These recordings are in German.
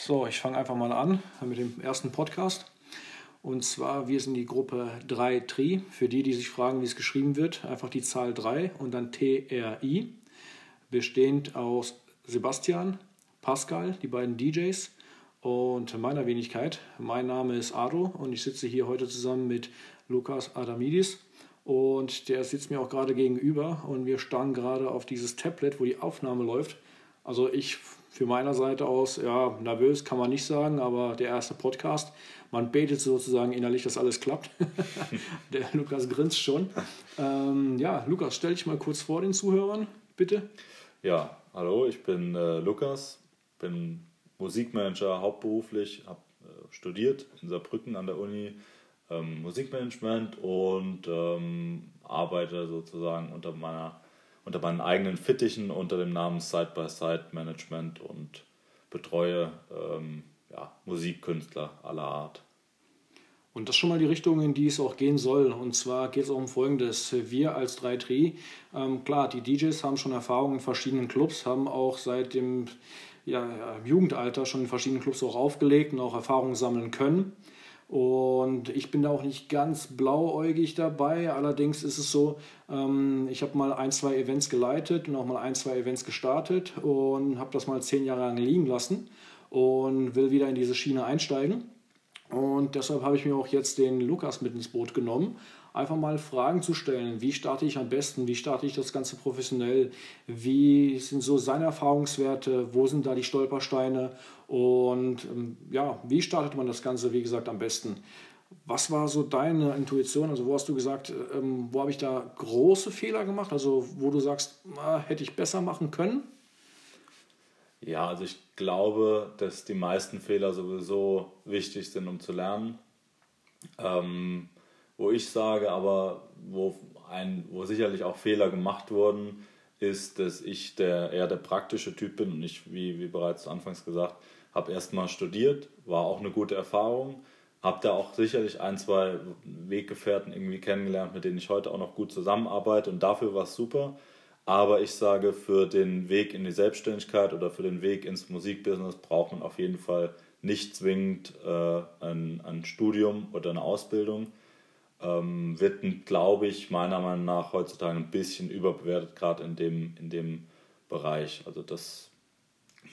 So, ich fange einfach mal an mit dem ersten Podcast. Und zwar, wir sind die Gruppe 3 Tri. Für die, die sich fragen, wie es geschrieben wird, einfach die Zahl 3 und dann TRI. Bestehend aus Sebastian, Pascal, die beiden DJs und meiner Wenigkeit. Mein Name ist Ado und ich sitze hier heute zusammen mit Lukas Adamidis. Und der sitzt mir auch gerade gegenüber und wir starren gerade auf dieses Tablet, wo die Aufnahme läuft. Also ich für meiner Seite aus, ja, nervös kann man nicht sagen, aber der erste Podcast, man betet sozusagen innerlich, dass alles klappt. der Lukas grinst schon. Ähm, ja, Lukas, stell dich mal kurz vor den Zuhörern, bitte. Ja, hallo, ich bin äh, Lukas, bin Musikmanager hauptberuflich, habe äh, studiert in Saarbrücken an der Uni ähm, Musikmanagement und ähm, arbeite sozusagen unter meiner unter meinen eigenen Fittichen unter dem Namen Side-by-Side-Management und betreue ähm, ja, Musikkünstler aller Art. Und das ist schon mal die Richtung, in die es auch gehen soll. Und zwar geht es auch um Folgendes. Wir als 3Tri, ähm, klar, die DJs haben schon Erfahrung in verschiedenen Clubs, haben auch seit dem ja, Jugendalter schon in verschiedenen Clubs auch aufgelegt und auch Erfahrungen sammeln können. Und ich bin da auch nicht ganz blauäugig dabei. Allerdings ist es so, ähm, ich habe mal ein, zwei Events geleitet und auch mal ein, zwei Events gestartet und habe das mal zehn Jahre lang liegen lassen und will wieder in diese Schiene einsteigen. Und deshalb habe ich mir auch jetzt den Lukas mit ins Boot genommen, einfach mal Fragen zu stellen. Wie starte ich am besten? Wie starte ich das Ganze professionell? Wie sind so seine Erfahrungswerte? Wo sind da die Stolpersteine? Und ähm, ja, wie startet man das Ganze, wie gesagt, am besten? Was war so deine Intuition? Also, wo hast du gesagt, ähm, wo habe ich da große Fehler gemacht? Also, wo du sagst, ah, hätte ich besser machen können? Ja, also ich glaube, dass die meisten Fehler sowieso wichtig sind, um zu lernen. Ähm, wo ich sage, aber wo, ein, wo sicherlich auch Fehler gemacht wurden, ist, dass ich der, eher der praktische Typ bin und ich, wie, wie bereits anfangs gesagt, habe erstmal studiert, war auch eine gute Erfahrung, habe da auch sicherlich ein, zwei Weggefährten irgendwie kennengelernt, mit denen ich heute auch noch gut zusammenarbeite und dafür war es super. Aber ich sage, für den Weg in die Selbstständigkeit oder für den Weg ins Musikbusiness braucht man auf jeden Fall nicht zwingend äh, ein, ein Studium oder eine Ausbildung. Ähm, wird, glaube ich, meiner Meinung nach heutzutage ein bisschen überbewertet, gerade in dem, in dem Bereich. Also das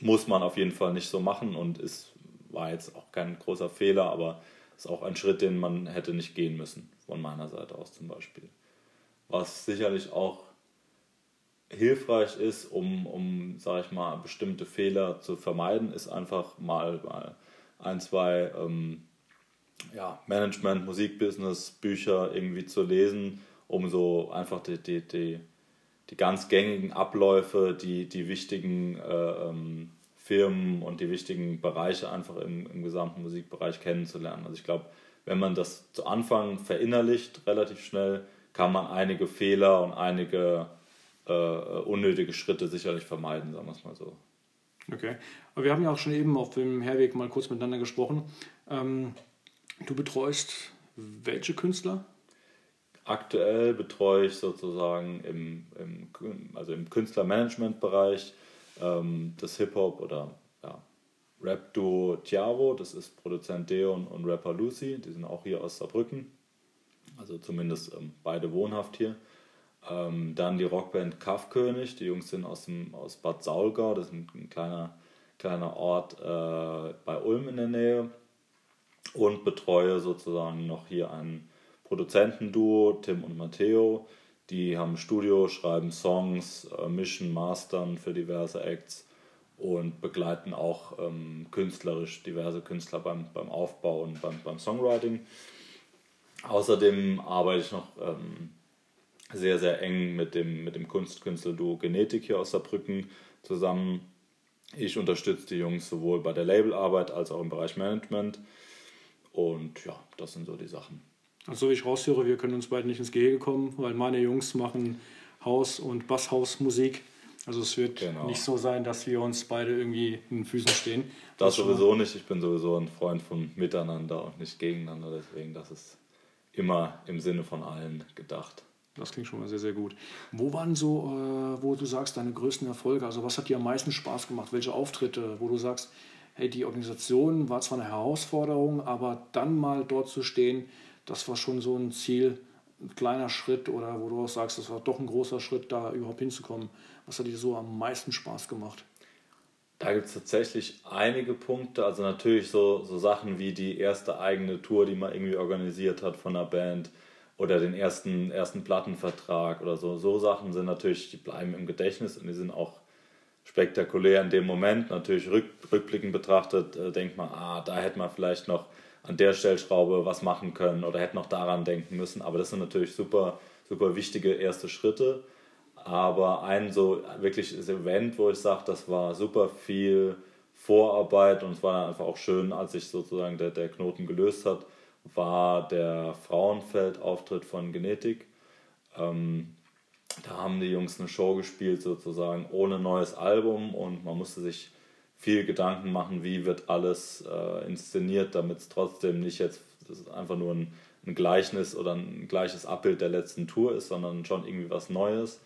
muss man auf jeden Fall nicht so machen und ist, war jetzt auch kein großer Fehler, aber ist auch ein Schritt, den man hätte nicht gehen müssen, von meiner Seite aus zum Beispiel. Was sicherlich auch hilfreich ist, um, um sage ich mal, bestimmte Fehler zu vermeiden, ist einfach mal, mal ein, zwei ähm, ja, Management, Musikbusiness, Bücher irgendwie zu lesen, um so einfach die, die, die, die ganz gängigen Abläufe, die, die wichtigen äh, ähm, Firmen und die wichtigen Bereiche einfach im, im gesamten Musikbereich kennenzulernen. Also ich glaube, wenn man das zu Anfang verinnerlicht, relativ schnell, kann man einige Fehler und einige äh, unnötige Schritte sicherlich vermeiden, sagen wir es mal so. Okay, aber wir haben ja auch schon eben auf dem Herweg mal kurz miteinander gesprochen. Ähm, du betreust welche Künstler? Aktuell betreue ich sozusagen im, im, also im Künstlermanagement-Bereich ähm, das Hip-Hop oder ja, Rap-Duo Tiavo, das ist Produzent Deon und Rapper Lucy, die sind auch hier aus Saarbrücken, also zumindest ähm, beide wohnhaft hier. Ähm, dann die Rockband Kaffkönig, die Jungs sind aus, dem, aus Bad Saulgau, das ist ein, ein kleiner, kleiner Ort äh, bei Ulm in der Nähe. Und betreue sozusagen noch hier ein Produzentenduo, Tim und Matteo. Die haben ein Studio, schreiben Songs, äh, mischen, mastern für diverse Acts und begleiten auch ähm, künstlerisch diverse Künstler beim, beim Aufbau und beim, beim Songwriting. Außerdem arbeite ich noch ähm, sehr, sehr eng mit dem, mit dem Kunstkünstler-Duo Genetik hier aus Saarbrücken zusammen. Ich unterstütze die Jungs sowohl bei der Labelarbeit als auch im Bereich Management. Und ja, das sind so die Sachen. Also wie ich raushöre, wir können uns beide nicht ins Gehege kommen, weil meine Jungs machen Haus- und Basshausmusik. Also es wird genau. nicht so sein, dass wir uns beide irgendwie in den Füßen stehen. Das, das sowieso nicht. Ich bin sowieso ein Freund von Miteinander und nicht gegeneinander. Deswegen, das ist immer im Sinne von allen gedacht. Das klingt schon mal sehr, sehr gut. Wo waren so, äh, wo du sagst, deine größten Erfolge? Also was hat dir am meisten Spaß gemacht? Welche Auftritte, wo du sagst, hey, die Organisation war zwar eine Herausforderung, aber dann mal dort zu stehen, das war schon so ein Ziel, ein kleiner Schritt oder wo du auch sagst, das war doch ein großer Schritt, da überhaupt hinzukommen. Was hat dir so am meisten Spaß gemacht? Da gibt es tatsächlich einige Punkte. Also natürlich so, so Sachen wie die erste eigene Tour, die man irgendwie organisiert hat von einer Band oder den ersten, ersten Plattenvertrag oder so. So Sachen sind natürlich, die bleiben im Gedächtnis und die sind auch spektakulär in dem Moment. Natürlich rück, rückblickend betrachtet äh, denkt man, ah, da hätte man vielleicht noch an der Stellschraube was machen können oder hätte noch daran denken müssen. Aber das sind natürlich super, super wichtige erste Schritte. Aber ein so wirkliches Event, wo ich sage, das war super viel Vorarbeit und es war dann einfach auch schön, als sich sozusagen der, der Knoten gelöst hat, war der Frauenfeldauftritt von Genetik. Ähm, da haben die Jungs eine Show gespielt, sozusagen ohne neues Album und man musste sich viel Gedanken machen, wie wird alles äh, inszeniert, damit es trotzdem nicht jetzt einfach nur ein, ein Gleichnis oder ein gleiches Abbild der letzten Tour ist, sondern schon irgendwie was Neues.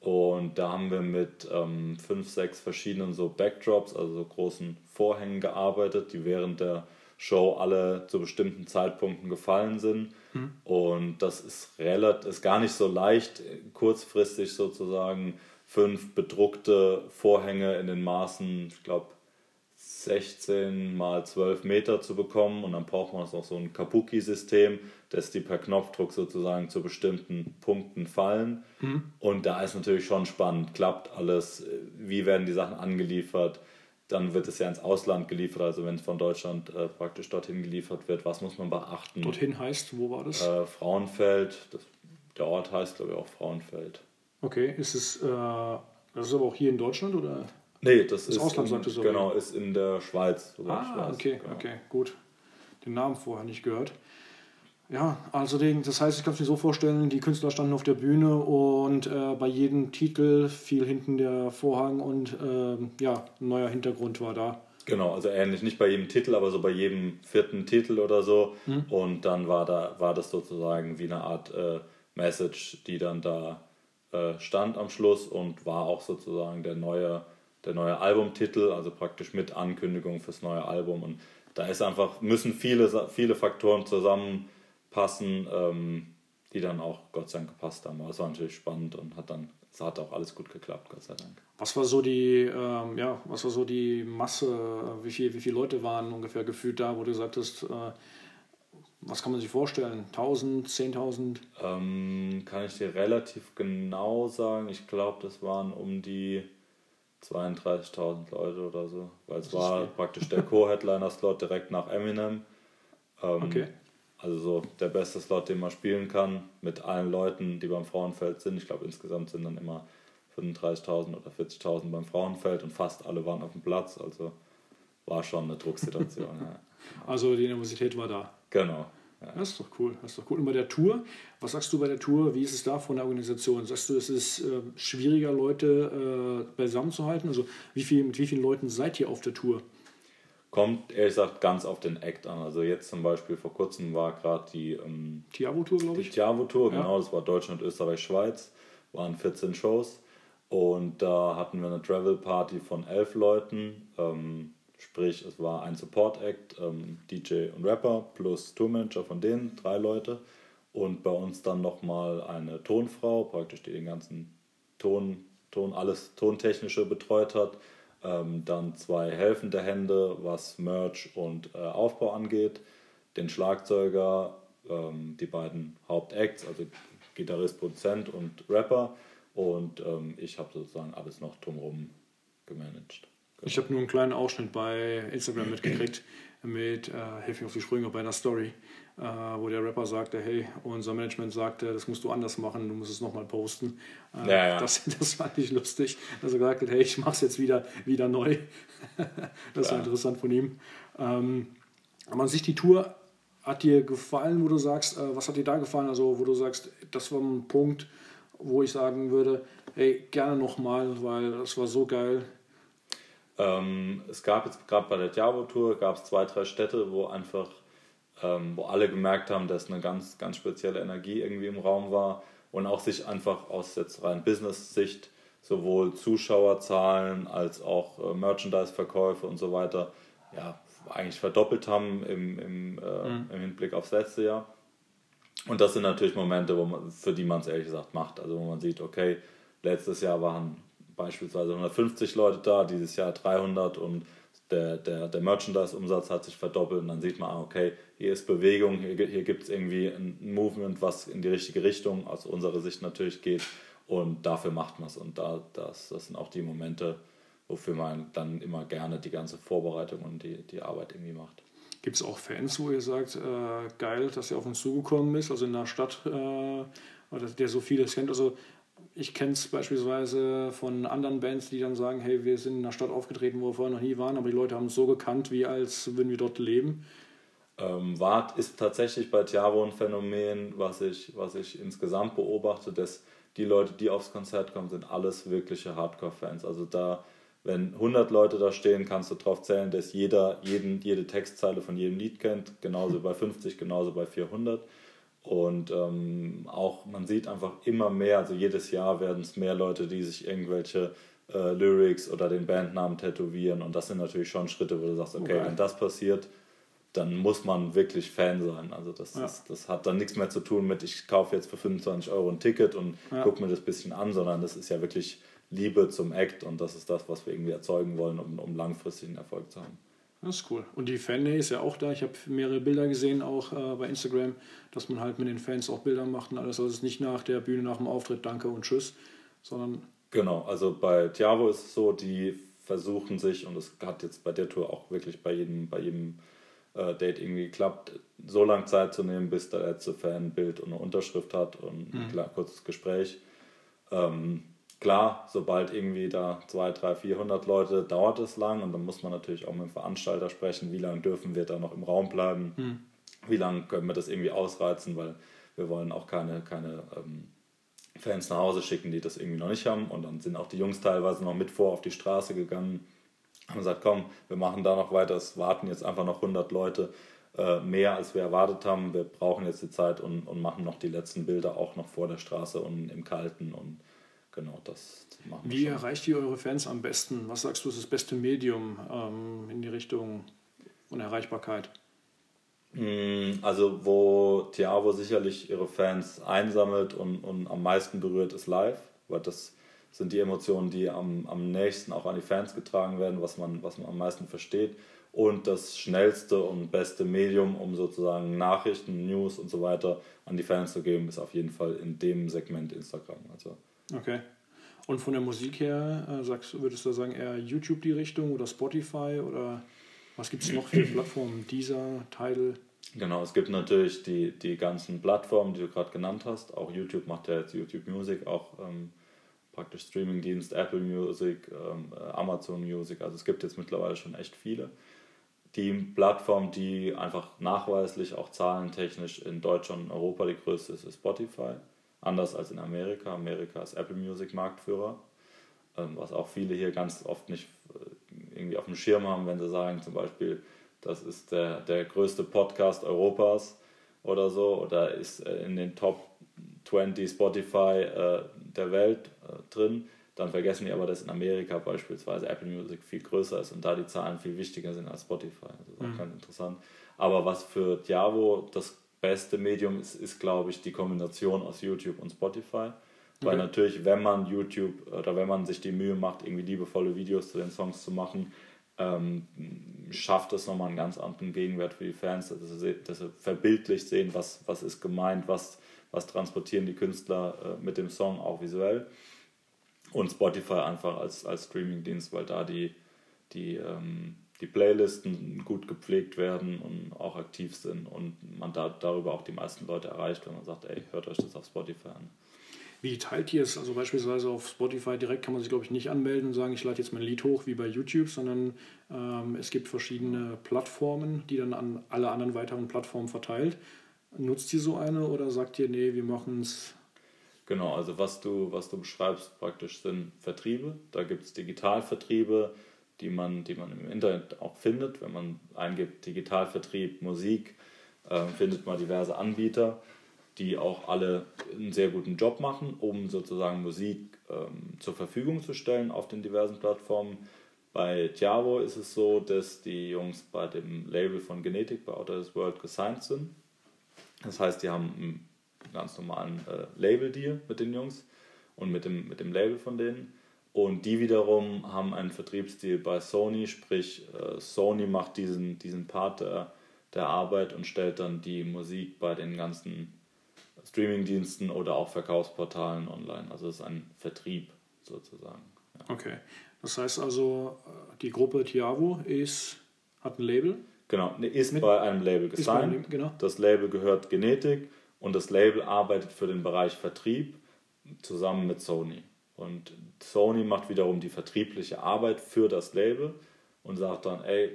Und da haben wir mit ähm, fünf, sechs verschiedenen so Backdrops, also so großen Vorhängen gearbeitet, die während der Show alle zu bestimmten Zeitpunkten gefallen sind. Mhm. Und das ist relativ, ist gar nicht so leicht, kurzfristig sozusagen fünf bedruckte Vorhänge in den Maßen, ich glaube 16 mal 12 Meter zu bekommen und dann braucht man noch so ein Kabuki-System, dass die per Knopfdruck sozusagen zu bestimmten Punkten fallen. Mhm. Und da ist natürlich schon spannend, klappt alles, wie werden die Sachen angeliefert, dann wird es ja ins Ausland geliefert, also wenn es von Deutschland äh, praktisch dorthin geliefert wird, was muss man beachten? Dorthin heißt, wo war das? Äh, Frauenfeld, das, der Ort heißt glaube ich auch Frauenfeld. Okay, ist es, äh, das ist aber auch hier in Deutschland oder? Nee, das, das ist Ausland, in, Genau, ist in der Schweiz. Ah, okay, genau. okay, gut. Den Namen vorher nicht gehört. Ja, also den, das heißt, ich kann es mir so vorstellen, die Künstler standen auf der Bühne und äh, bei jedem Titel fiel hinten der Vorhang und äh, ja, ein neuer Hintergrund war da. Genau, also ähnlich, nicht bei jedem Titel, aber so bei jedem vierten Titel oder so. Mhm. Und dann war da war das sozusagen wie eine Art äh, Message, die dann da äh, stand am Schluss und war auch sozusagen der neue der neue Albumtitel, also praktisch mit Ankündigung fürs neue Album. Und da ist einfach, müssen viele, viele Faktoren zusammenpassen, ähm, die dann auch Gott sei Dank gepasst haben. Aber es war natürlich spannend und hat dann, es hat auch alles gut geklappt, Gott sei Dank. Was war so die, ähm, ja, was war so die Masse, wie, viel, wie viele Leute waren ungefähr gefühlt da, wo du gesagt hast, äh, was kann man sich vorstellen? 1000, 10.000? Ähm, kann ich dir relativ genau sagen. Ich glaube, das waren um die 32.000 Leute oder so, weil es war praktisch der Co-Headliner-Slot direkt nach Eminem. Ähm, okay. Also so der beste Slot, den man spielen kann, mit allen Leuten, die beim Frauenfeld sind. Ich glaube, insgesamt sind dann immer 35.000 oder 40.000 beim Frauenfeld und fast alle waren auf dem Platz. Also war schon eine Drucksituation. ja. Also die Nervosität war da. Genau. Ja. Das ist doch cool. Das ist doch cool. Und bei der Tour, was sagst du bei der Tour? Wie ist es da von der Organisation? Sagst du, es ist äh, schwieriger, Leute äh, beisammen zu halten? Also wie viel, mit wie vielen Leuten seid ihr auf der Tour? Kommt ehrlich gesagt ganz auf den Act an. Also jetzt zum Beispiel vor kurzem war gerade die ähm, Tiavo-Tour, glaube ich. Die Tiavo-Tour, ja. genau. Das war Deutschland, Österreich, Schweiz. Waren 14 Shows. Und da hatten wir eine Travel-Party von elf Leuten. Ähm, Sprich, es war ein Support-Act, ähm, DJ und Rapper plus Tourmanager von denen, drei Leute. Und bei uns dann nochmal eine Tonfrau, praktisch die den ganzen Ton, Ton alles Tontechnische betreut hat. Ähm, dann zwei helfende Hände, was Merch und äh, Aufbau angeht. Den Schlagzeuger, ähm, die beiden Hauptacts, also Gitarrist, Produzent und Rapper. Und ähm, ich habe sozusagen alles noch drumherum gemanagt. Ich habe nur einen kleinen Ausschnitt bei Instagram mitgekriegt mit, äh, hilf mir auf die Sprünge, bei einer Story, äh, wo der Rapper sagte, hey, unser Management sagte, das musst du anders machen, du musst es nochmal posten. Äh, ja, ja. Das, das fand ich lustig, dass er gesagt hat, hey, ich mache es jetzt wieder, wieder neu. das war ja. interessant von ihm. Ähm, aber an sich die Tour hat dir gefallen, wo du sagst, äh, was hat dir da gefallen, also wo du sagst, das war ein Punkt, wo ich sagen würde, hey, gerne nochmal, weil das war so geil, ähm, es gab jetzt gerade bei der Diabo-Tour gab es zwei, drei Städte, wo einfach, ähm, wo alle gemerkt haben, dass eine ganz, ganz spezielle Energie irgendwie im Raum war und auch sich einfach aus jetzt rein Business-Sicht sowohl Zuschauerzahlen als auch äh, Merchandise-Verkäufe und so weiter ja, eigentlich verdoppelt haben im, im, äh, mhm. im Hinblick aufs letzte Jahr. Und das sind natürlich Momente, wo man, für die man es ehrlich gesagt macht. Also wo man sieht, okay, letztes Jahr waren beispielsweise 150 Leute da, dieses Jahr 300 und der, der, der Merchandise-Umsatz hat sich verdoppelt und dann sieht man, ah, okay, hier ist Bewegung, hier, hier gibt es irgendwie ein Movement, was in die richtige Richtung aus unserer Sicht natürlich geht und dafür macht man es und da, das, das sind auch die Momente, wofür man dann immer gerne die ganze Vorbereitung und die, die Arbeit irgendwie macht. Gibt es auch Fans, wo ihr sagt, äh, geil, dass ihr auf uns zugekommen ist, also in einer Stadt, äh, der so vieles kennt? Also ich kenne es beispielsweise von anderen Bands, die dann sagen, hey, wir sind in einer Stadt aufgetreten, wo wir vorher noch nie waren, aber die Leute haben es so gekannt, wie als würden wir dort leben. Ähm, Wart ist tatsächlich bei Tiavo ein Phänomen, was ich, was ich insgesamt beobachte, dass die Leute, die aufs Konzert kommen, sind alles wirkliche Hardcore-Fans. Also da, wenn 100 Leute da stehen, kannst du darauf zählen, dass jeder jeden, jede Textzeile von jedem Lied kennt, genauso bei 50, genauso bei 400. Und ähm, auch man sieht einfach immer mehr, also jedes Jahr werden es mehr Leute, die sich irgendwelche äh, Lyrics oder den Bandnamen tätowieren. Und das sind natürlich schon Schritte, wo du sagst, okay, okay. wenn das passiert, dann muss man wirklich Fan sein. Also das, ja. ist, das hat dann nichts mehr zu tun mit, ich kaufe jetzt für 25 Euro ein Ticket und ja. gucke mir das bisschen an, sondern das ist ja wirklich Liebe zum Act und das ist das, was wir irgendwie erzeugen wollen, um, um langfristigen Erfolg zu haben. Das ist cool. Und die Fan ist ja auch da. Ich habe mehrere Bilder gesehen, auch äh, bei Instagram, dass man halt mit den Fans auch Bilder macht und alles. Also es ist nicht nach der Bühne, nach dem Auftritt, danke und tschüss, sondern. Genau, also bei Tiavo ist es so, die versuchen sich, und das hat jetzt bei der Tour auch wirklich bei jedem, bei jedem äh, Date irgendwie geklappt, so lange Zeit zu nehmen, bis der letzte Fan ein Bild und eine Unterschrift hat und mhm. ein kurzes Gespräch. Ähm, Klar, sobald irgendwie da 200, 300, 400 Leute, dauert es lang und dann muss man natürlich auch mit dem Veranstalter sprechen, wie lange dürfen wir da noch im Raum bleiben, mhm. wie lange können wir das irgendwie ausreizen, weil wir wollen auch keine, keine ähm, Fans nach Hause schicken, die das irgendwie noch nicht haben und dann sind auch die Jungs teilweise noch mit vor auf die Straße gegangen, haben gesagt, komm, wir machen da noch weiter, es warten jetzt einfach noch 100 Leute, äh, mehr als wir erwartet haben, wir brauchen jetzt die Zeit und, und machen noch die letzten Bilder auch noch vor der Straße und im Kalten und genau das machen wir. Wie schon. erreicht ihr eure Fans am besten? Was sagst du, ist das beste Medium ähm, in die Richtung von Erreichbarkeit? Mm, also, wo Tiavo sicherlich ihre Fans einsammelt und, und am meisten berührt, ist live, weil das sind die Emotionen, die am, am nächsten auch an die Fans getragen werden, was man, was man am meisten versteht. Und das schnellste und beste Medium, um sozusagen Nachrichten, News und so weiter an die Fans zu geben, ist auf jeden Fall in dem Segment Instagram. Also Okay. Und von der Musik her, äh, sagst, würdest du sagen, eher YouTube die Richtung oder Spotify oder was gibt es noch für Plattformen? Dieser, Tidal? Genau, es gibt natürlich die, die ganzen Plattformen, die du gerade genannt hast. Auch YouTube macht ja jetzt YouTube Music, auch ähm, praktisch Streamingdienst, Apple Music, ähm, äh, Amazon Music. Also es gibt jetzt mittlerweile schon echt viele. Die Plattform, die einfach nachweislich auch zahlentechnisch in Deutschland und Europa die größte ist, ist Spotify. Anders als in Amerika. Amerika ist Apple Music Marktführer, ähm, was auch viele hier ganz oft nicht äh, irgendwie auf dem Schirm haben, wenn sie sagen zum Beispiel, das ist der, der größte Podcast Europas oder so oder ist äh, in den Top 20 Spotify äh, der Welt drin. Dann vergessen die aber, dass in Amerika beispielsweise Apple Music viel größer ist und da die Zahlen viel wichtiger sind als Spotify. Das ist auch mhm. ganz interessant. Aber was für Diavo das beste Medium ist, ist glaube ich, die Kombination aus YouTube und Spotify. Weil okay. natürlich, wenn man YouTube oder wenn man sich die Mühe macht, irgendwie liebevolle Videos zu den Songs zu machen, ähm, schafft es nochmal einen ganz anderen Gegenwert für die Fans, dass sie, dass sie verbildlich sehen, was, was ist gemeint, was, was transportieren die Künstler äh, mit dem Song auch visuell. Und Spotify einfach als, als Streamingdienst, weil da die, die ähm, die Playlisten gut gepflegt werden und auch aktiv sind und man da, darüber auch die meisten Leute erreicht, wenn man sagt, ey, hört euch das auf Spotify an. Wie teilt ihr es? Also beispielsweise auf Spotify direkt kann man sich, glaube ich, nicht anmelden und sagen, ich lade jetzt mein Lied hoch wie bei YouTube, sondern ähm, es gibt verschiedene Plattformen, die dann an alle anderen weiteren Plattformen verteilt. Nutzt ihr so eine oder sagt ihr, nee, wir machen es Genau, also was du, was du beschreibst praktisch sind Vertriebe. Da gibt es Digitalvertriebe, die man, die man im Internet auch findet. Wenn man eingibt Digitalvertrieb, Musik, äh, findet man diverse Anbieter, die auch alle einen sehr guten Job machen, um sozusagen Musik ähm, zur Verfügung zu stellen auf den diversen Plattformen. Bei Tiavo ist es so, dass die Jungs bei dem Label von Genetik bei Outer World gesigned sind. Das heißt, die haben einen ganz normalen äh, Label-Deal mit den Jungs und mit dem, mit dem Label von denen. Und die wiederum haben einen Vertriebsdeal bei Sony, sprich äh, Sony macht diesen, diesen Part der, der Arbeit und stellt dann die Musik bei den ganzen Streamingdiensten oder auch Verkaufsportalen online. Also es ist ein Vertrieb sozusagen. Ja. Okay. Das heißt also, die Gruppe Tiavo ist, hat ein Label? Genau, ist Mit, bei einem Label gesigned. Genau. Das Label gehört Genetik und das Label arbeitet für den Bereich Vertrieb zusammen mit Sony. Und Sony macht wiederum die vertriebliche Arbeit für das Label und sagt dann, ey,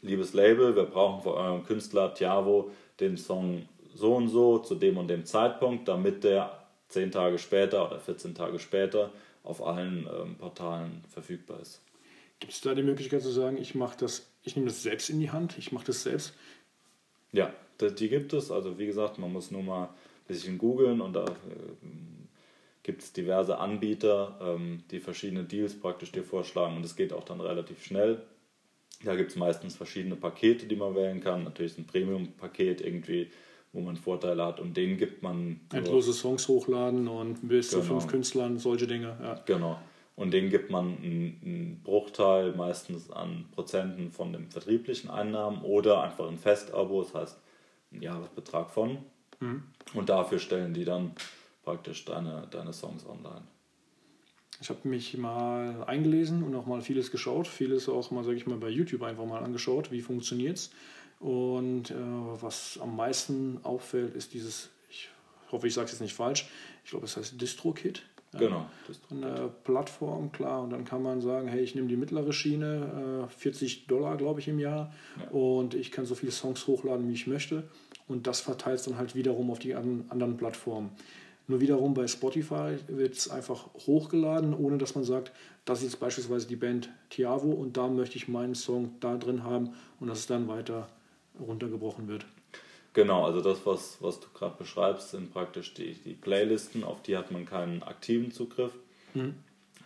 liebes Label, wir brauchen für euren Künstler Tiavo den Song so und so zu dem und dem Zeitpunkt, damit der 10 Tage später oder 14 Tage später auf allen ähm, Portalen verfügbar ist. Gibt es da die Möglichkeit zu sagen, ich mache das, ich nehme das selbst in die Hand, ich mache das selbst? Ja, die gibt es. Also wie gesagt, man muss nur mal ein bisschen googeln und da äh, gibt es diverse Anbieter, ähm, die verschiedene Deals praktisch dir vorschlagen und es geht auch dann relativ schnell. Da gibt es meistens verschiedene Pakete, die man wählen kann. Natürlich ist ein Premium-Paket irgendwie wo man Vorteile hat und denen gibt man. Endlose Songs hochladen und bis genau. zu fünf Künstlern, solche Dinge. Ja. Genau. Und denen gibt man einen, Bruchteil meistens an Prozenten von den vertrieblichen Einnahmen oder einfach ein Festabo, das heißt ein Jahresbetrag von. Mhm. Und dafür stellen die dann praktisch deine, deine Songs online. Ich habe mich mal eingelesen und auch mal vieles geschaut, vieles auch mal, sage ich mal, bei YouTube einfach mal angeschaut, wie funktioniert es. Und äh, was am meisten auffällt, ist dieses, ich hoffe, ich sage es jetzt nicht falsch, ich glaube, es heißt DistroKit. Genau. Eine Plattform, klar. Und dann kann man sagen, hey, ich nehme die mittlere Schiene, äh, 40 Dollar, glaube ich, im Jahr. Ja. Und ich kann so viele Songs hochladen, wie ich möchte. Und das verteilt es dann halt wiederum auf die anderen Plattformen. Nur wiederum bei Spotify wird es einfach hochgeladen, ohne dass man sagt, das ist jetzt beispielsweise die Band Tiavo und da möchte ich meinen Song da drin haben und das ist dann weiter runtergebrochen wird. Genau, also das, was, was du gerade beschreibst, sind praktisch die, die Playlisten, auf die hat man keinen aktiven Zugriff. Mhm.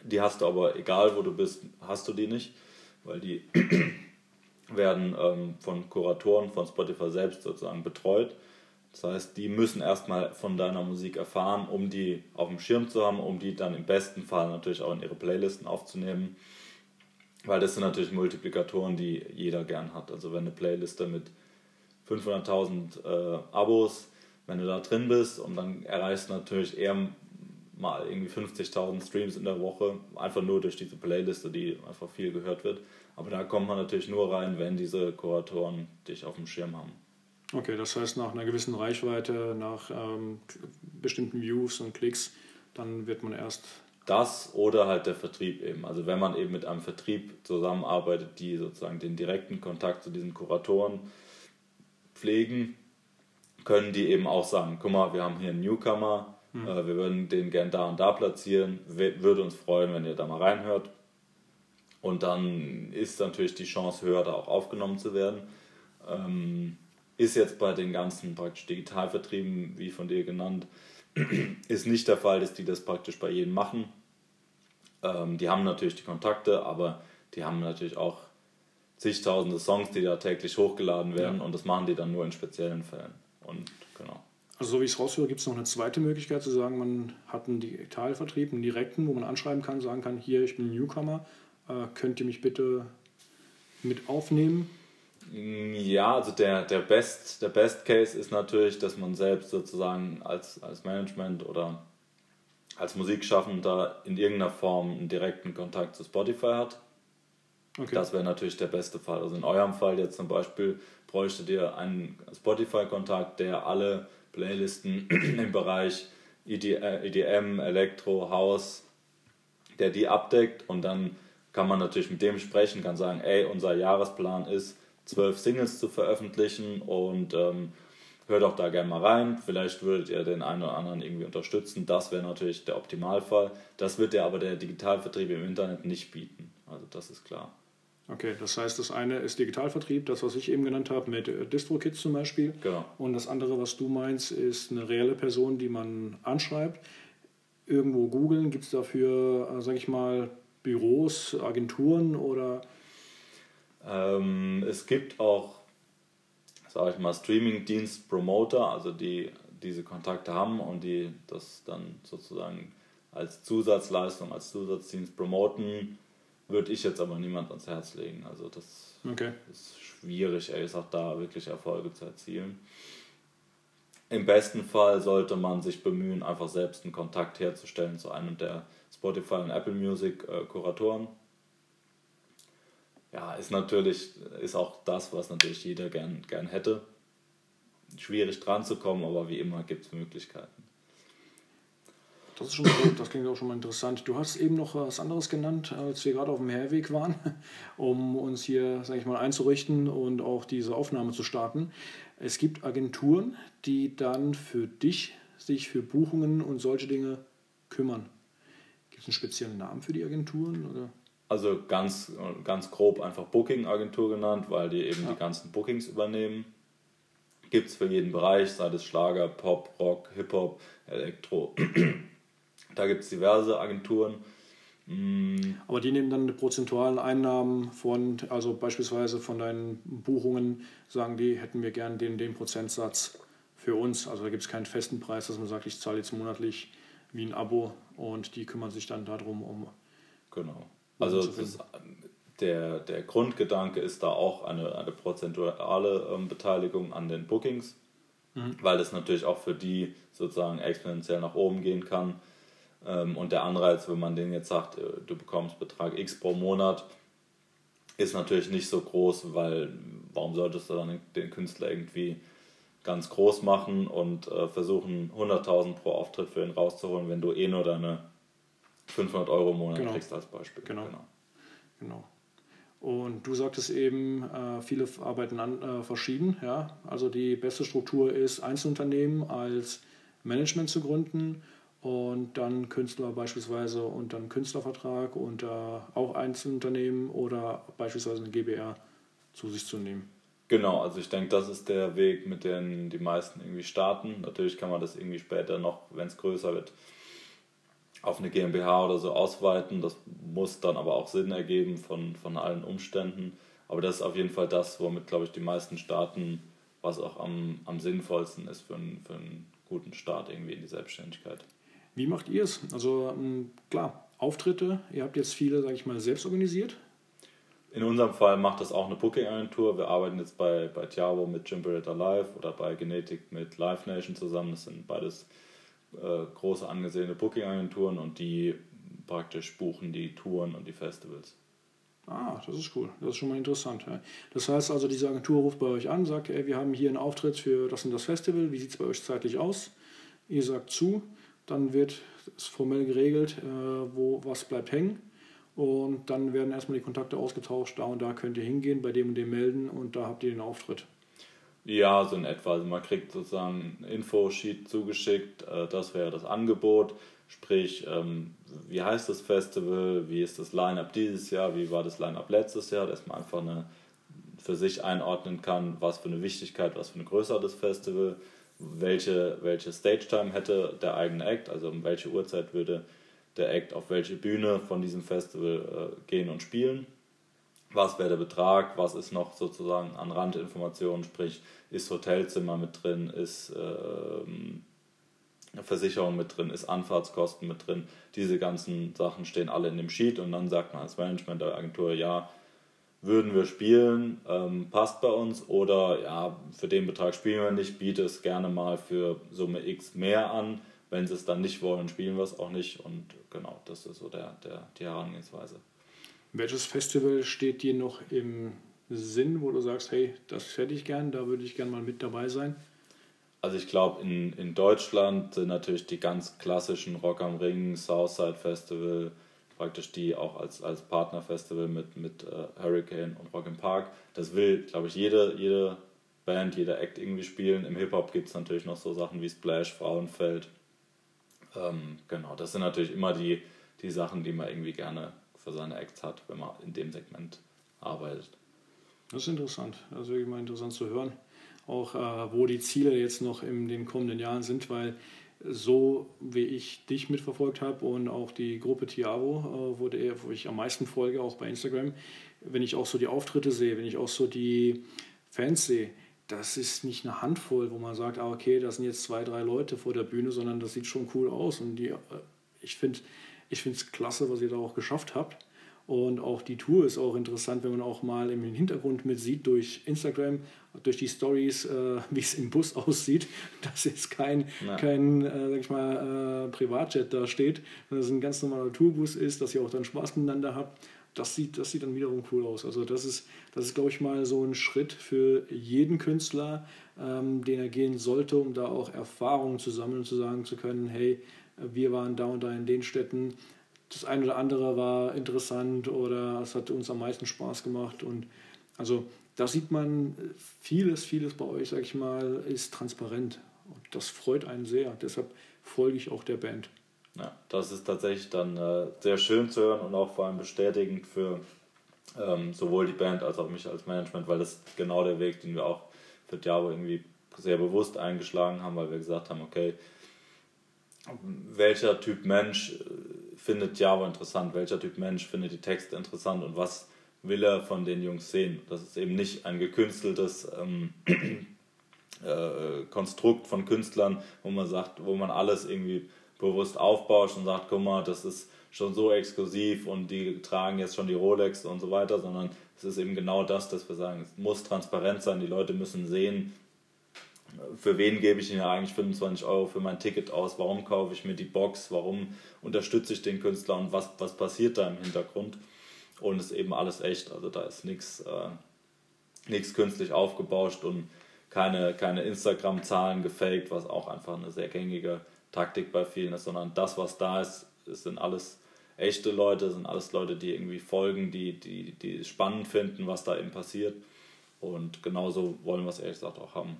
Die hast du aber, egal wo du bist, hast du die nicht, weil die werden ähm, von Kuratoren von Spotify selbst sozusagen betreut. Das heißt, die müssen erstmal von deiner Musik erfahren, um die auf dem Schirm zu haben, um die dann im besten Fall natürlich auch in ihre Playlisten aufzunehmen. Weil das sind natürlich Multiplikatoren, die jeder gern hat. Also wenn eine Playliste mit 500.000 äh, Abos, wenn du da drin bist und dann erreichst du natürlich eher mal irgendwie 50.000 Streams in der Woche, einfach nur durch diese Playliste, die einfach viel gehört wird. Aber da kommt man natürlich nur rein, wenn diese Kuratoren dich auf dem Schirm haben. Okay, das heißt, nach einer gewissen Reichweite, nach ähm, bestimmten Views und Klicks, dann wird man erst. Das oder halt der Vertrieb eben. Also wenn man eben mit einem Vertrieb zusammenarbeitet, die sozusagen den direkten Kontakt zu diesen Kuratoren pflegen, können die eben auch sagen, guck mal, wir haben hier einen Newcomer, mhm. äh, wir würden den gern da und da platzieren, würde uns freuen, wenn ihr da mal reinhört. Und dann ist natürlich die Chance höher, da auch aufgenommen zu werden. Ähm, ist jetzt bei den ganzen praktisch Digitalvertrieben, wie von dir genannt, ist nicht der Fall, dass die das praktisch bei jedem machen. Ähm, die haben natürlich die Kontakte, aber die haben natürlich auch zigtausende Songs, die da täglich hochgeladen werden ja. und das machen die dann nur in speziellen Fällen. Und genau. Also so wie ich es raushöre, gibt es noch eine zweite Möglichkeit zu sagen, man hat einen Digitalvertrieb, einen direkten, wo man anschreiben kann, sagen kann, hier, ich bin Newcomer, äh, könnt ihr mich bitte mit aufnehmen? Ja, also der, der, Best, der Best Case ist natürlich, dass man selbst sozusagen als, als Management oder als Musikschaffender in irgendeiner Form einen direkten Kontakt zu Spotify hat. Okay. Das wäre natürlich der beste Fall. Also in eurem Fall jetzt zum Beispiel bräuchtet ihr einen Spotify-Kontakt, der alle Playlisten im Bereich EDM, Elektro, House, der die abdeckt und dann kann man natürlich mit dem sprechen, kann sagen, ey, unser Jahresplan ist, zwölf Singles zu veröffentlichen und ähm, hört auch da gerne mal rein. Vielleicht würdet ihr den einen oder anderen irgendwie unterstützen. Das wäre natürlich der Optimalfall. Das wird dir aber der Digitalvertrieb im Internet nicht bieten. Also das ist klar. Okay, das heißt, das eine ist Digitalvertrieb, das, was ich eben genannt habe, mit äh, DistroKits zum Beispiel. Genau. Und das andere, was du meinst, ist eine reelle Person, die man anschreibt. Irgendwo googeln, gibt es dafür, äh, sage ich mal, Büros, Agenturen oder? Ähm, es gibt auch, sage ich mal, Streaming-Dienst-Promoter, also die diese Kontakte haben und die das dann sozusagen als Zusatzleistung, als Zusatzdienst promoten, würde ich jetzt aber niemand ans Herz legen. Also das okay. ist schwierig, ehrlich gesagt, da wirklich Erfolge zu erzielen. Im besten Fall sollte man sich bemühen, einfach selbst einen Kontakt herzustellen zu einem der Spotify und Apple Music äh, Kuratoren. Ja, ist natürlich, ist auch das, was natürlich jeder gern, gern hätte. Schwierig dran zu kommen, aber wie immer gibt es Möglichkeiten. Das ist schon gut, das klingt auch schon mal interessant. Du hast eben noch was anderes genannt, als wir gerade auf dem Herweg waren, um uns hier, sage ich mal, einzurichten und auch diese Aufnahme zu starten. Es gibt Agenturen, die dann für dich sich für Buchungen und solche Dinge kümmern. Gibt es einen speziellen Namen für die Agenturen? Oder? Also ganz, ganz grob einfach Booking-Agentur genannt, weil die eben ja. die ganzen Bookings übernehmen. Gibt es für jeden Bereich, sei es Schlager, Pop, Rock, Hip-Hop, Elektro. da gibt es diverse Agenturen. Mm. Aber die nehmen dann die prozentualen Einnahmen von, also beispielsweise von deinen Buchungen, sagen die, hätten wir gern den, den Prozentsatz für uns. Also da gibt es keinen festen Preis, dass man sagt, ich zahle jetzt monatlich wie ein Abo und die kümmern sich dann darum, um. Genau. Also ist, der, der Grundgedanke ist da auch eine, eine prozentuale ähm, Beteiligung an den Bookings, mhm. weil das natürlich auch für die sozusagen exponentiell nach oben gehen kann. Ähm, und der Anreiz, wenn man denen jetzt sagt, äh, du bekommst Betrag X pro Monat, ist natürlich nicht so groß, weil warum solltest du dann den Künstler irgendwie ganz groß machen und äh, versuchen 100.000 pro Auftritt für ihn rauszuholen, wenn du eh nur deine 500 Euro im Monat genau. kriegst als Beispiel. Genau. genau. genau. Und du sagtest eben, äh, viele arbeiten an, äh, verschieden. Ja? Also die beste Struktur ist, Einzelunternehmen als Management zu gründen und dann Künstler beispielsweise unter einem Künstlervertrag, unter auch Einzelunternehmen oder beispielsweise eine GBR zu sich zu nehmen. Genau, also ich denke, das ist der Weg, mit dem die meisten irgendwie starten. Natürlich kann man das irgendwie später noch, wenn es größer wird, auf eine GmbH oder so ausweiten. Das muss dann aber auch Sinn ergeben von, von allen Umständen. Aber das ist auf jeden Fall das, womit, glaube ich, die meisten starten, was auch am, am sinnvollsten ist für einen, für einen guten Start irgendwie in die Selbstständigkeit. Wie macht ihr es? Also ähm, klar, Auftritte, ihr habt jetzt viele, sage ich mal, selbst organisiert. In unserem Fall macht das auch eine Booking-Agentur. Wir arbeiten jetzt bei, bei Tiavo mit Jim Barretta Live oder bei Genetik mit Live Nation zusammen. Das sind beides äh, große angesehene Booking-Agenturen und die praktisch buchen die Touren und die Festivals. Ah, das ist cool. Das ist schon mal interessant. Das heißt also, diese Agentur ruft bei euch an, sagt, ey, wir haben hier einen Auftritt für das und das Festival. Wie sieht es bei euch zeitlich aus? Ihr sagt zu dann wird es formell geregelt, äh, wo was bleibt hängen. Und dann werden erstmal die Kontakte ausgetauscht, da und da könnt ihr hingehen, bei dem und dem melden und da habt ihr den Auftritt. Ja, so in etwa. Also man kriegt sozusagen ein Infosheet zugeschickt, äh, das wäre das Angebot. Sprich, ähm, wie heißt das Festival, wie ist das Line-Up dieses Jahr, wie war das Line-Up letztes Jahr, dass man einfach eine, für sich einordnen kann, was für eine Wichtigkeit, was für eine Größe hat das Festival welche, welche Stage-Time hätte der eigene Act, also um welche Uhrzeit würde der Act auf welche Bühne von diesem Festival äh, gehen und spielen. Was wäre der Betrag, was ist noch sozusagen an Randinformationen, sprich ist Hotelzimmer mit drin, ist äh, Versicherung mit drin, ist Anfahrtskosten mit drin. Diese ganzen Sachen stehen alle in dem Sheet und dann sagt man als Management der Agentur, ja, würden wir spielen, ähm, passt bei uns oder ja, für den Betrag spielen wir nicht, biete es gerne mal für Summe X mehr an. Wenn sie es dann nicht wollen, spielen wir es auch nicht und genau, das ist so der, der, die Herangehensweise. Welches Festival steht dir noch im Sinn, wo du sagst, hey, das hätte ich gern, da würde ich gern mal mit dabei sein? Also ich glaube, in, in Deutschland sind natürlich die ganz klassischen Rock am Ring, Southside Festival, praktisch die auch als, als Partnerfestival mit, mit äh, Hurricane und Rock Park. Das will, glaube ich, jede, jede Band, jeder Act irgendwie spielen. Im Hip-Hop gibt es natürlich noch so Sachen wie Splash, Frauenfeld. Ähm, genau, das sind natürlich immer die, die Sachen, die man irgendwie gerne für seine Acts hat, wenn man in dem Segment arbeitet. Das ist interessant. Das ist wirklich mal interessant zu hören. Auch äh, wo die Ziele jetzt noch in den kommenden Jahren sind, weil so wie ich dich mitverfolgt habe und auch die Gruppe Tiavo, äh, wo, der, wo ich am meisten folge, auch bei Instagram, wenn ich auch so die Auftritte sehe, wenn ich auch so die Fans sehe, das ist nicht eine Handvoll, wo man sagt, ah, okay, das sind jetzt zwei, drei Leute vor der Bühne, sondern das sieht schon cool aus. Und die, äh, ich finde es klasse, was ihr da auch geschafft habt. Und auch die Tour ist auch interessant, wenn man auch mal im Hintergrund mit sieht durch Instagram, durch die Stories, äh, wie es im Bus aussieht, dass jetzt kein, kein äh, sag ich mal, äh, Privatjet da steht, sondern dass es ein ganz normaler Tourbus ist, dass ihr auch dann Spaß miteinander habt. Das sieht, das sieht dann wiederum cool aus. Also das ist, das ist, glaube ich, mal so ein Schritt für jeden Künstler, ähm, den er gehen sollte, um da auch Erfahrungen zu sammeln und zu sagen zu können, hey, wir waren da und da in den Städten, das eine oder andere war interessant oder es hat uns am meisten Spaß gemacht. Und also da sieht man, vieles, vieles bei euch, sag ich mal, ist transparent. Und das freut einen sehr. Deshalb folge ich auch der Band. Ja, das ist tatsächlich dann äh, sehr schön zu hören und auch vor allem bestätigend für ähm, sowohl die Band als auch mich als Management, weil das genau der Weg, den wir auch für Diabo irgendwie sehr bewusst eingeschlagen haben, weil wir gesagt haben, okay, welcher Typ Mensch äh, findet Java interessant, welcher Typ Mensch findet die Texte interessant und was will er von den Jungs sehen. Das ist eben nicht ein gekünsteltes ähm, äh, Konstrukt von Künstlern, wo man sagt, wo man alles irgendwie bewusst aufbauscht und sagt, guck mal, das ist schon so exklusiv und die tragen jetzt schon die Rolex und so weiter, sondern es ist eben genau das, dass wir sagen, es muss transparent sein, die Leute müssen sehen, für wen gebe ich ja eigentlich 25 Euro für mein Ticket aus, warum kaufe ich mir die Box, warum unterstütze ich den Künstler und was, was passiert da im Hintergrund. Und es ist eben alles echt, also da ist nichts äh, künstlich aufgebauscht und keine, keine Instagram-Zahlen gefaked, was auch einfach eine sehr gängige Taktik bei vielen ist, sondern das, was da ist, es sind alles echte Leute, sind alles Leute, die irgendwie folgen, die, die, die spannend finden, was da eben passiert. Und genauso wollen wir es ehrlich gesagt auch haben.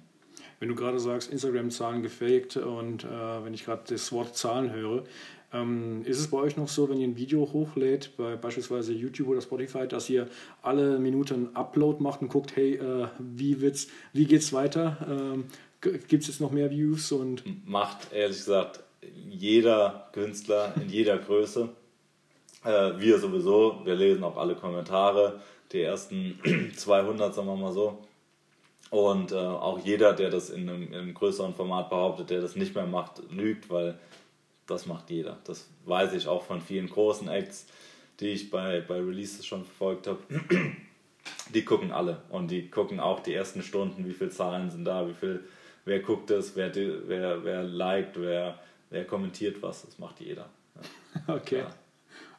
Wenn du gerade sagst, Instagram-Zahlen gefaked und äh, wenn ich gerade das Wort Zahlen höre, ähm, ist es bei euch noch so, wenn ihr ein Video hochlädt, bei beispielsweise YouTube oder Spotify, dass ihr alle Minuten einen Upload macht und guckt, hey, äh, wie, wird's, wie geht's weiter? Ähm, Gibt es jetzt noch mehr Views? Und Macht ehrlich gesagt jeder Künstler in jeder Größe. Äh, wir sowieso, wir lesen auch alle Kommentare, die ersten 200, sagen wir mal so. Und äh, auch jeder, der das in einem, in einem, größeren Format behauptet, der das nicht mehr macht, lügt, weil das macht jeder. Das weiß ich auch von vielen großen Acts, die ich bei, bei Releases schon verfolgt habe. Die gucken alle und die gucken auch die ersten Stunden, wie viele Zahlen sind da, wie viel, wer guckt es, wer, wer, wer liked, wer, wer kommentiert was, das macht jeder. Ja. Okay. Ja.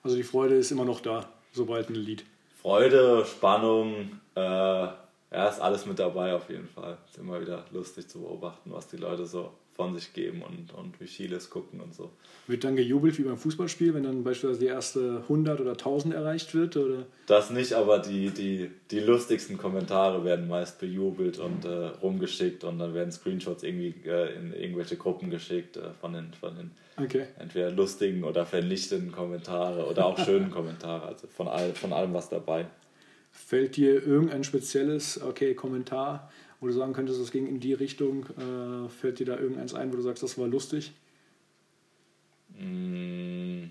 Also die Freude ist immer noch da, sobald ein Lied. Freude, Spannung, äh, ja, ist alles mit dabei auf jeden Fall. Ist immer wieder lustig zu beobachten, was die Leute so von sich geben und, und wie viele es gucken und so. Wird dann gejubelt wie beim Fußballspiel, wenn dann beispielsweise die erste 100 oder 1000 erreicht wird? Oder? Das nicht, aber die, die, die lustigsten Kommentare werden meist bejubelt und äh, rumgeschickt und dann werden Screenshots irgendwie äh, in irgendwelche Gruppen geschickt äh, von den, von den okay. entweder lustigen oder vernichtenden Kommentare oder auch schönen Kommentare, also von, all, von allem was dabei. Fällt dir irgendein spezielles, okay, Kommentar, wo du sagen könntest, das ging in die Richtung, äh, fällt dir da irgendeins ein, wo du sagst, das war lustig? Mm.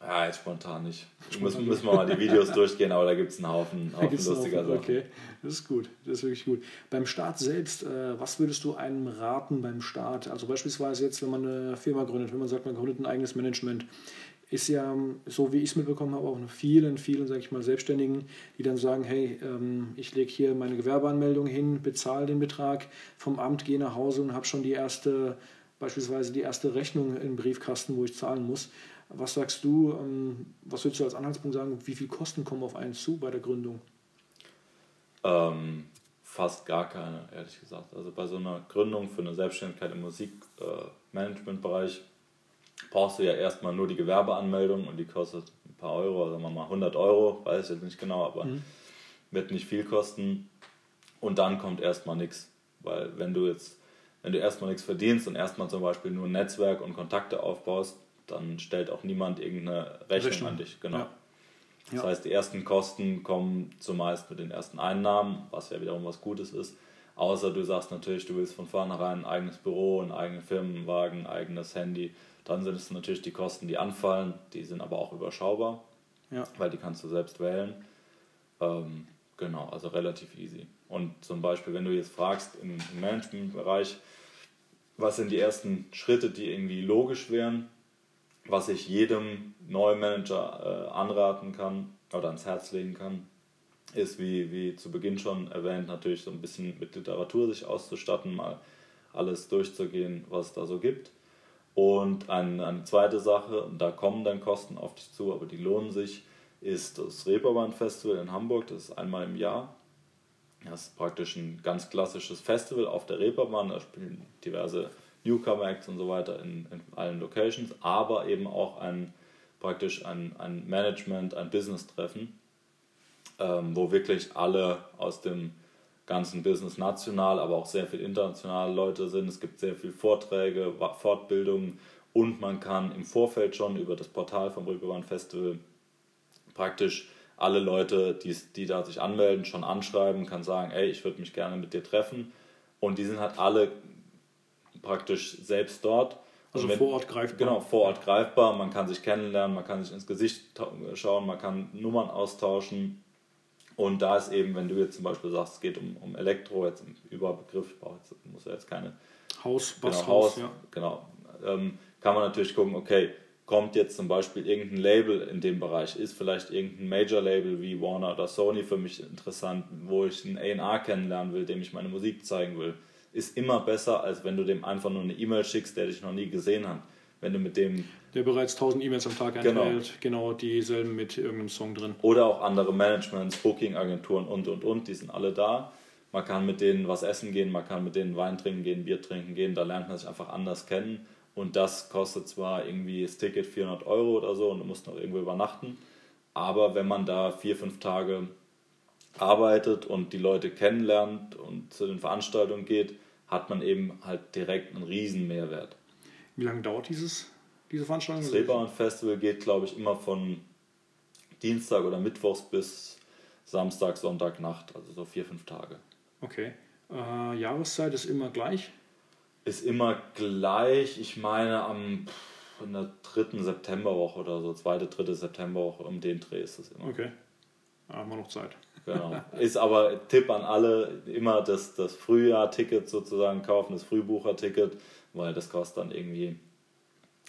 Ja, jetzt spontan nicht. Müssen, müssen wir mal die Videos durchgehen, aber da gibt es einen Haufen, Haufen lustiger Sachen. Okay, das ist gut. Das ist wirklich gut. Beim Start selbst, äh, was würdest du einem raten beim Start? Also beispielsweise jetzt, wenn man eine Firma gründet, wenn man sagt, man gründet ein eigenes Management ist ja, so wie ich es mitbekommen habe, auch noch vielen, vielen, sage ich mal, Selbstständigen, die dann sagen, hey, ähm, ich lege hier meine Gewerbeanmeldung hin, bezahle den Betrag vom Amt, gehe nach Hause und habe schon die erste, beispielsweise die erste Rechnung im Briefkasten, wo ich zahlen muss. Was sagst du, ähm, was würdest du als Anhaltspunkt sagen, wie viel Kosten kommen auf einen zu bei der Gründung? Ähm, fast gar keine, ehrlich gesagt. Also bei so einer Gründung für eine Selbstständigkeit im Musikmanagementbereich äh, brauchst du ja erstmal nur die Gewerbeanmeldung und die kostet ein paar Euro, sagen wir mal 100 Euro, weiß ich jetzt nicht genau, aber mhm. wird nicht viel kosten. Und dann kommt erstmal nichts, weil wenn du jetzt, wenn du erstmal nichts verdienst und erstmal zum Beispiel nur ein Netzwerk und Kontakte aufbaust, dann stellt auch niemand irgendeine Rechnung, Rechnung. an dich. Genau. Ja. Das ja. heißt, die ersten Kosten kommen zumeist mit den ersten Einnahmen, was ja wiederum was Gutes ist. Außer du sagst natürlich, du willst von vornherein ein eigenes Büro, einen eigenen Firmenwagen, ein eigenes Handy. Dann sind es natürlich die Kosten, die anfallen. Die sind aber auch überschaubar, ja. weil die kannst du selbst wählen. Ähm, genau, also relativ easy. Und zum Beispiel, wenn du jetzt fragst im Managementbereich, was sind die ersten Schritte, die irgendwie logisch wären, was ich jedem neuen Manager äh, anraten kann oder ans Herz legen kann, ist, wie, wie zu Beginn schon erwähnt, natürlich so ein bisschen mit Literatur sich auszustatten, mal alles durchzugehen, was es da so gibt. Und eine, eine zweite Sache, und da kommen dann Kosten auf dich zu, aber die lohnen sich, ist das Reeperbahn Festival in Hamburg. Das ist einmal im Jahr. Das ist praktisch ein ganz klassisches Festival auf der Reeperbahn. Da spielen diverse Newcomer-Acts und so weiter in, in allen Locations, aber eben auch ein praktisch ein, ein Management, ein Business-Treffen, ähm, wo wirklich alle aus dem ganzen Business national, aber auch sehr viel internationale Leute sind. Es gibt sehr viele Vorträge, Fortbildungen und man kann im Vorfeld schon über das Portal vom Reeperbahn Festival praktisch alle Leute, die, die da sich anmelden, schon anschreiben, kann sagen, ey, ich würde mich gerne mit dir treffen. Und die sind halt alle praktisch selbst dort. Also wenn, vor Ort greifbar. Genau, vor Ort greifbar. Man kann sich kennenlernen, man kann sich ins Gesicht schauen, man kann Nummern austauschen. Und da ist eben, wenn du jetzt zum Beispiel sagst, es geht um, um Elektro, jetzt im Überbegriff, muss ja jetzt keine. Haus, genau, Haus, ja. Genau. Ähm, kann man natürlich gucken, okay, kommt jetzt zum Beispiel irgendein Label in dem Bereich, ist vielleicht irgendein Major-Label wie Warner oder Sony für mich interessant, wo ich einen A&R kennenlernen will, dem ich meine Musik zeigen will ist immer besser, als wenn du dem einfach nur eine E-Mail schickst, der dich noch nie gesehen hat. Wenn du mit dem. Der bereits 1000 E-Mails am Tag genau. enthält, genau, dieselben mit irgendeinem Song drin. Oder auch andere Managements, Booking-Agenturen und und und, die sind alle da. Man kann mit denen was essen gehen, man kann mit denen Wein trinken gehen, Bier trinken gehen, da lernt man sich einfach anders kennen. Und das kostet zwar irgendwie das Ticket 400 Euro oder so und du musst noch irgendwo übernachten, aber wenn man da vier, fünf Tage arbeitet und die Leute kennenlernt und zu den Veranstaltungen geht, hat man eben halt direkt einen riesen Mehrwert. Wie lange dauert dieses, diese Veranstaltung? Das Reeperbahn Festival geht, glaube ich, immer von Dienstag oder Mittwochs bis Samstag, Sonntag, Nacht, also so vier, fünf Tage. Okay. Äh, Jahreszeit ist immer gleich? Ist immer gleich. Ich meine, am in der dritten Septemberwoche oder so, zweite, dritte Septemberwoche, um den Dreh ist es immer. Okay. Da haben wir noch Zeit. Genau. Ist aber Tipp an alle, immer das, das Frühjahr-Ticket sozusagen kaufen, das Frühbucher-Ticket, weil das kostet dann irgendwie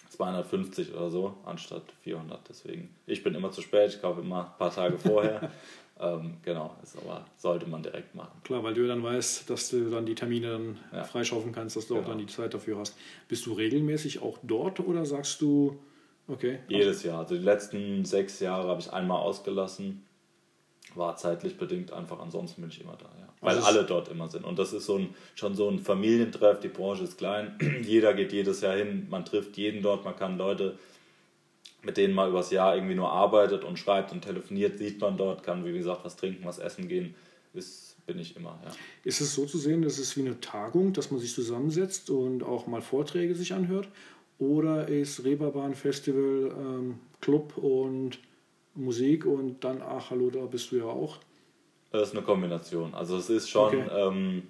250 oder so, anstatt 400. Deswegen, ich bin immer zu spät, ich kaufe immer ein paar Tage vorher. ähm, genau, ist aber sollte man direkt machen. Klar, weil du dann weißt, dass du dann die Termine dann ja. freischaufen kannst, dass du genau. auch dann die Zeit dafür hast. Bist du regelmäßig auch dort oder sagst du, okay? Jedes Jahr. Also die letzten sechs Jahre habe ich einmal ausgelassen war zeitlich bedingt einfach, ansonsten bin ich immer da, ja. Weil also alle dort immer sind. Und das ist so ein, schon so ein Familientreff, die Branche ist klein, jeder geht jedes Jahr hin, man trifft jeden dort, man kann Leute, mit denen man übers Jahr irgendwie nur arbeitet und schreibt und telefoniert, sieht man dort, kann wie gesagt was trinken, was essen gehen, ist, bin ich immer, ja. Ist es so zu sehen, dass es wie eine Tagung, dass man sich zusammensetzt und auch mal Vorträge sich anhört? Oder ist Reeperbahn Festival ähm, Club und Musik und dann, ach hallo, da bist du ja auch? Das ist eine Kombination. Also es ist schon okay. ähm,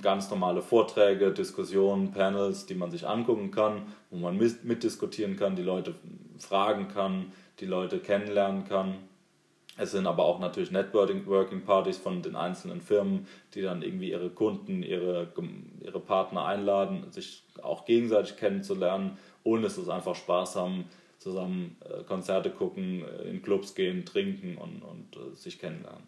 ganz normale Vorträge, Diskussionen, Panels, die man sich angucken kann, wo man mitdiskutieren kann, die Leute fragen kann, die Leute kennenlernen kann. Es sind aber auch natürlich Networking-Partys von den einzelnen Firmen, die dann irgendwie ihre Kunden, ihre, ihre Partner einladen, sich auch gegenseitig kennenzulernen, ohne dass es einfach Spaß haben, zusammen äh, Konzerte gucken, äh, in Clubs gehen, trinken und, und äh, sich kennenlernen.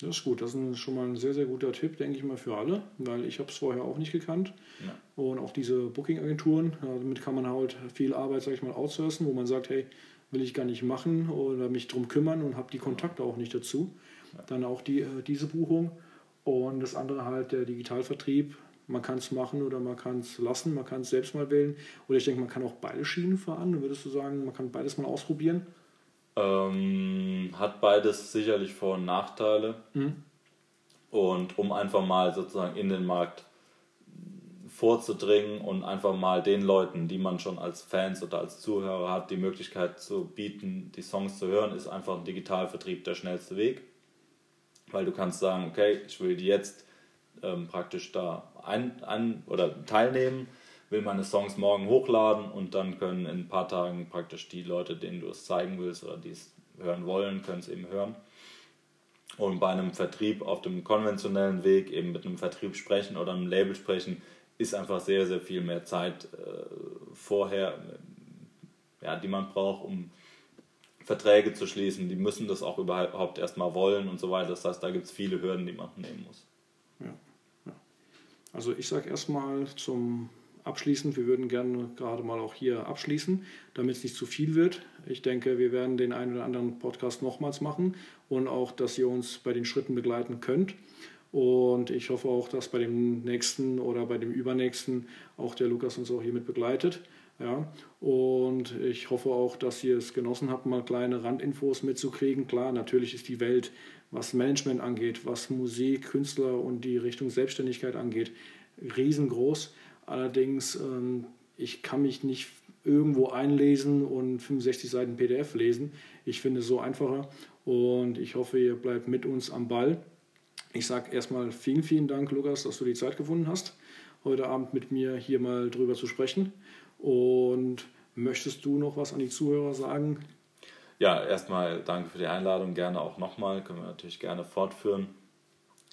Das ist gut, das ist schon mal ein sehr, sehr guter Tipp, denke ich mal, für alle, weil ich habe es vorher auch nicht gekannt. Ja. Und auch diese Booking-Agenturen, damit kann man halt viel Arbeit, sage ich mal, outsourcen, wo man sagt, hey, will ich gar nicht machen oder mich drum kümmern und habe die Kontakte auch nicht dazu. Ja. Dann auch die, diese Buchung. Und das andere halt der Digitalvertrieb, man kann es machen oder man kann es lassen, man kann es selbst mal wählen. Oder ich denke, man kann auch beide Schienen fahren. Würdest du sagen, man kann beides mal ausprobieren? Ähm, hat beides sicherlich Vor- und Nachteile. Mhm. Und um einfach mal sozusagen in den Markt vorzudringen und einfach mal den Leuten, die man schon als Fans oder als Zuhörer hat, die Möglichkeit zu bieten, die Songs zu hören, ist einfach ein Digitalvertrieb der schnellste Weg. Weil du kannst sagen, okay, ich will die jetzt ähm, praktisch da ein, ein oder teilnehmen, will meine Songs morgen hochladen und dann können in ein paar Tagen praktisch die Leute, denen du es zeigen willst oder die es hören wollen, können es eben hören. Und bei einem Vertrieb auf dem konventionellen Weg, eben mit einem Vertrieb sprechen oder einem Label sprechen, ist einfach sehr, sehr viel mehr Zeit äh, vorher, ja, die man braucht, um Verträge zu schließen. Die müssen das auch überhaupt erstmal wollen und so weiter. Das heißt, da gibt es viele Hürden, die man nehmen muss. Also ich sage erstmal zum Abschließen, wir würden gerne gerade mal auch hier abschließen, damit es nicht zu viel wird. Ich denke, wir werden den einen oder anderen Podcast nochmals machen und auch, dass ihr uns bei den Schritten begleiten könnt. Und ich hoffe auch, dass bei dem nächsten oder bei dem übernächsten auch der Lukas uns auch hier begleitet. Ja, und ich hoffe auch, dass ihr es genossen habt, mal kleine Randinfos mitzukriegen. Klar, natürlich ist die Welt, was Management angeht, was Musik, Künstler und die Richtung Selbstständigkeit angeht, riesengroß. Allerdings, ähm, ich kann mich nicht irgendwo einlesen und 65 Seiten PDF lesen. Ich finde es so einfacher und ich hoffe, ihr bleibt mit uns am Ball. Ich sage erstmal vielen, vielen Dank, Lukas, dass du die Zeit gefunden hast, heute Abend mit mir hier mal drüber zu sprechen. Und möchtest du noch was an die Zuhörer sagen? Ja, erstmal danke für die Einladung, gerne auch nochmal, können wir natürlich gerne fortführen.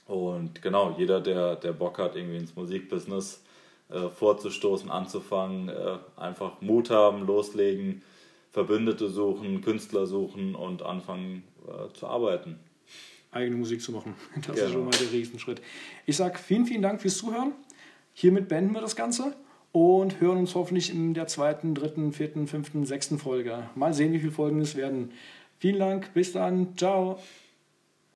Und genau, jeder, der, der Bock hat, irgendwie ins Musikbusiness äh, vorzustoßen, anzufangen, äh, einfach Mut haben, loslegen, Verbündete suchen, Künstler suchen und anfangen äh, zu arbeiten. Eigene Musik zu machen. Das genau. ist schon mal der Riesenschritt. Ich sage vielen, vielen Dank fürs Zuhören. Hiermit beenden wir das Ganze und hören uns hoffentlich in der zweiten, dritten, vierten, fünften, sechsten Folge. Mal sehen, wie viele Folgen es werden. Vielen Dank, bis dann, ciao.